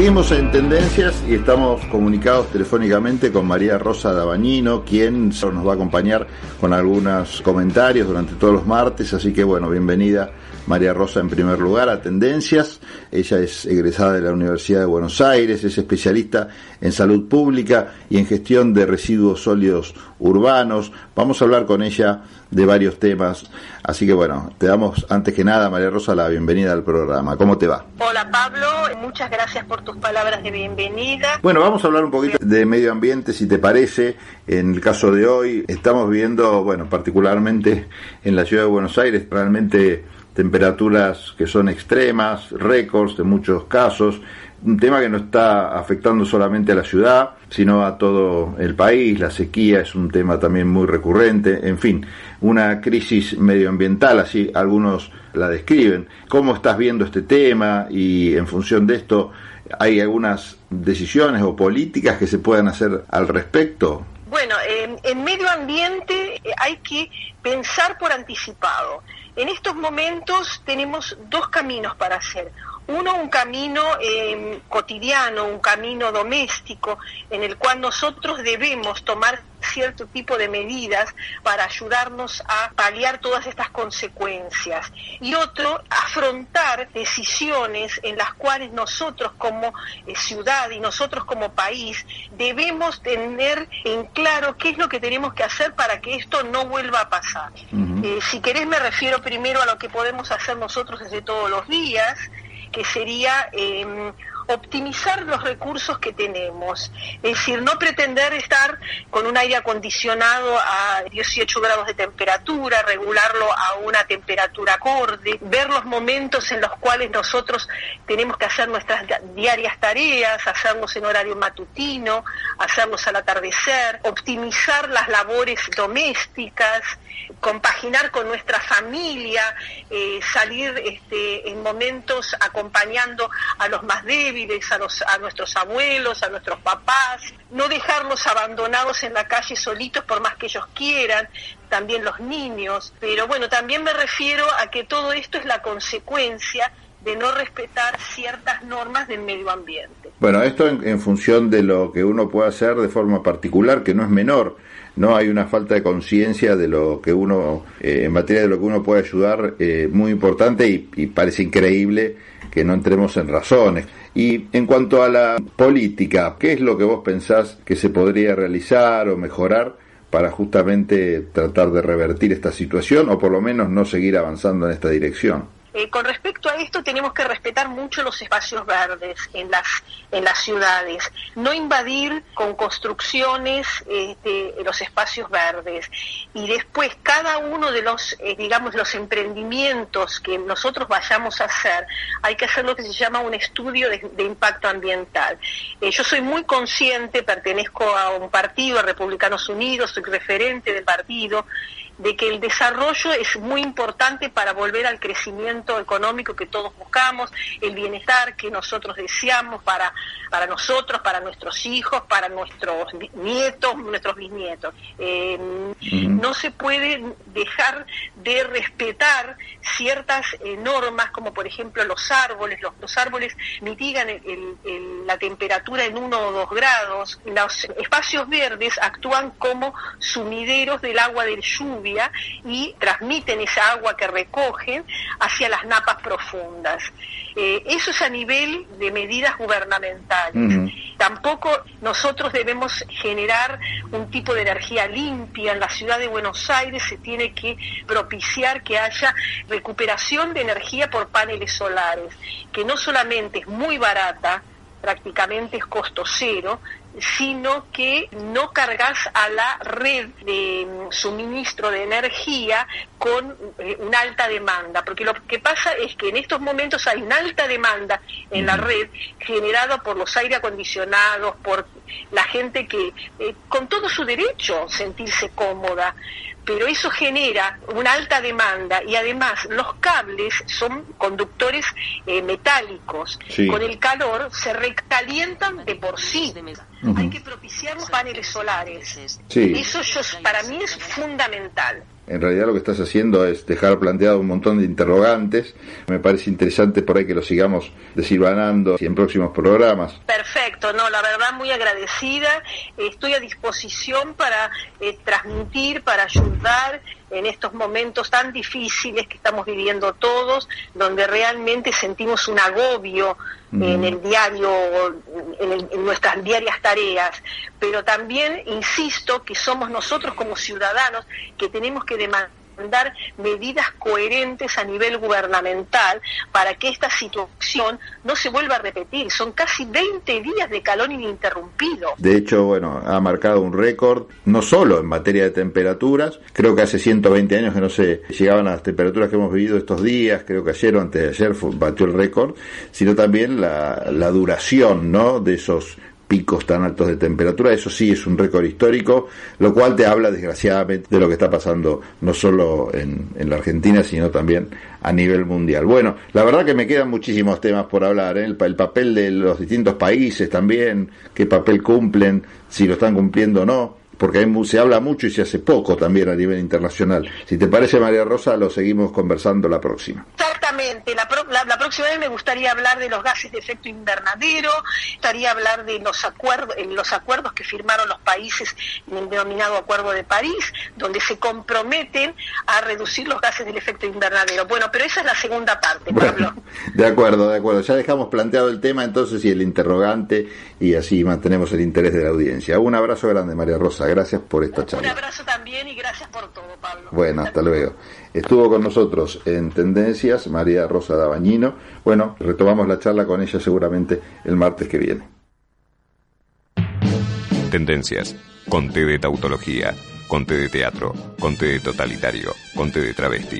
Seguimos en Tendencias y estamos comunicados telefónicamente con María Rosa Dabañino, quien nos va a acompañar con algunos comentarios durante todos los martes, así que bueno, bienvenida María Rosa en primer lugar a Tendencias. Ella es egresada de la Universidad de Buenos Aires, es especialista en salud pública y en gestión de residuos sólidos urbanos. Vamos a hablar con ella de varios temas. Así que bueno, te damos antes que nada, María Rosa, la bienvenida al programa. ¿Cómo te va? Hola Pablo, muchas gracias por tus palabras de bienvenida. Bueno, vamos a hablar un poquito de medio ambiente, si te parece. En el caso de hoy, estamos viendo, bueno, particularmente en la ciudad de Buenos Aires, realmente temperaturas que son extremas, récords en muchos casos, un tema que no está afectando solamente a la ciudad, sino a todo el país. La sequía es un tema también muy recurrente. En fin, una crisis medioambiental, así algunos la describen. ¿Cómo estás viendo este tema? Y en función de esto, ¿hay algunas decisiones o políticas que se puedan hacer al respecto? Bueno, en medio ambiente eh, hay que pensar por anticipado. En estos momentos tenemos dos caminos para hacer. Uno, un camino eh, cotidiano, un camino doméstico, en el cual nosotros debemos tomar cierto tipo de medidas para ayudarnos a paliar todas estas consecuencias. Y otro, afrontar decisiones en las cuales nosotros como eh, ciudad y nosotros como país debemos tener en claro qué es lo que tenemos que hacer para que esto no vuelva a pasar. Eh, si querés me refiero primero a lo que podemos hacer nosotros desde todos los días, que sería em, optimizar los recursos que tenemos. Es decir, no pretender estar con un aire acondicionado a 18 grados de temperatura, regularlo a una temperatura acorde, ver los momentos en los cuales nosotros tenemos que hacer nuestras diarias tareas, hacerlos en horario matutino, hacerlos al atardecer, optimizar las labores domésticas, compaginar con nuestra familia, eh, salir este, en momentos acompañando a los más débiles, a, los, a nuestros abuelos, a nuestros papás, no dejarlos abandonados en la calle solitos por más que ellos quieran, también los niños, pero bueno, también me refiero a que todo esto es la consecuencia de no respetar ciertas normas del medio ambiente. Bueno, esto en función de lo que uno puede hacer de forma particular, que no es menor, no hay una falta de conciencia de lo que uno, eh, en materia de lo que uno puede ayudar, eh, muy importante y, parece increíble que no entremos en razones. Y en cuanto a la política, ¿qué es lo que vos pensás que se podría realizar o mejorar para justamente tratar de revertir esta situación o por lo menos no seguir avanzando en esta dirección? Eh, con respecto a esto tenemos que respetar mucho los espacios verdes en las en las ciudades, no invadir con construcciones este, los espacios verdes y después cada uno de los eh, digamos los emprendimientos que nosotros vayamos a hacer hay que hacer lo que se llama un estudio de, impacto ambiental. Eh, yo soy muy consciente, pertenezco a un partido, a Republicanos Unidos, soy referente del partido de que el desarrollo es muy importante para volver al crecimiento económico que todos buscamos, el bienestar que nosotros deseamos para, para nosotros, para nuestros hijos, para nuestros nietos, nuestros bisnietos. Eh, no se puede dejar de respetar ciertas eh, normas, como por ejemplo los árboles. Los, árboles mitigan la temperatura en uno o dos grados. Los espacios verdes actúan como sumideros del agua de lluvia y transmiten esa agua que recogen hacia las napas profundas. Eh, eso es a nivel de medidas gubernamentales. Tampoco nosotros debemos generar un tipo de energía limpia. En la ciudad de Buenos Aires se tiene que propiciar que haya recuperación de energía por paneles solares, que no solamente es muy barata, prácticamente es costo cero, sino que no cargas a la red de suministro de energía con eh, una alta demanda, porque lo que pasa es que en estos momentos hay una alta demanda en la red generada por los aire acondicionados, por la gente que eh, con todo su derecho sentirse cómoda, pero eso genera una alta demanda y además los cables son conductores eh, metálicos. Con el calor se recalientan de por sí. Hay que propiciar los paneles solares. Eso para mí es fundamental. en realidad lo que estás haciendo es dejar planteado un montón de interrogantes. Me parece interesante por ahí que lo sigamos desilvanando en próximos programas. Perfecto, no, la verdad muy agradecida. Estoy a disposición para eh, transmitir, para ayudar en estos momentos tan difíciles que estamos viviendo todos, donde realmente sentimos un agobio en el diario, en, nuestras diarias tareas, pero también insisto que somos nosotros como ciudadanos que tenemos que demandar medidas coherentes a nivel gubernamental para que esta situación no se vuelva a repetir. Son casi 20 días de calor ininterrumpido. De hecho, bueno, ha marcado un récord, no solo en materia de temperaturas, creo que hace 120 años que no se llegaban a las temperaturas que hemos vivido estos días, creo que ayer o antes de ayer batió el récord, sino también la, la duración, ¿no? De esos picos tan altos de temperatura, eso sí es un récord histórico, lo cual te habla desgraciadamente de lo que está pasando no solo en, la Argentina, sino también a nivel mundial. Bueno, la verdad que me quedan muchísimos temas por hablar, ¿eh? el, el, papel de los distintos países también, qué papel cumplen, si lo están cumpliendo o no porque se habla mucho y se hace poco también a nivel internacional. Si te parece, María Rosa, lo seguimos conversando la próxima. Exactamente, la, próxima vez me gustaría hablar de los gases de efecto invernadero, gustaría hablar de los acuerdos, los acuerdos que firmaron los países en el denominado Acuerdo de París, donde se comprometen a reducir los gases del efecto invernadero. Bueno, pero esa es la segunda parte, Pablo. de acuerdo, de acuerdo. Ya dejamos planteado el tema entonces y el interrogante y así mantenemos el interés de la audiencia. Un abrazo grande, María Rosa gracias por esta charla. Un abrazo también y gracias por todo, Pablo. Bueno, hasta luego. Estuvo con nosotros en Tendencias María Rosa Dabañino. Bueno, retomamos la charla con ella seguramente el martes que viene. Tendencias, conte de tautología, conte de teatro, conte de totalitario, conte de travesti.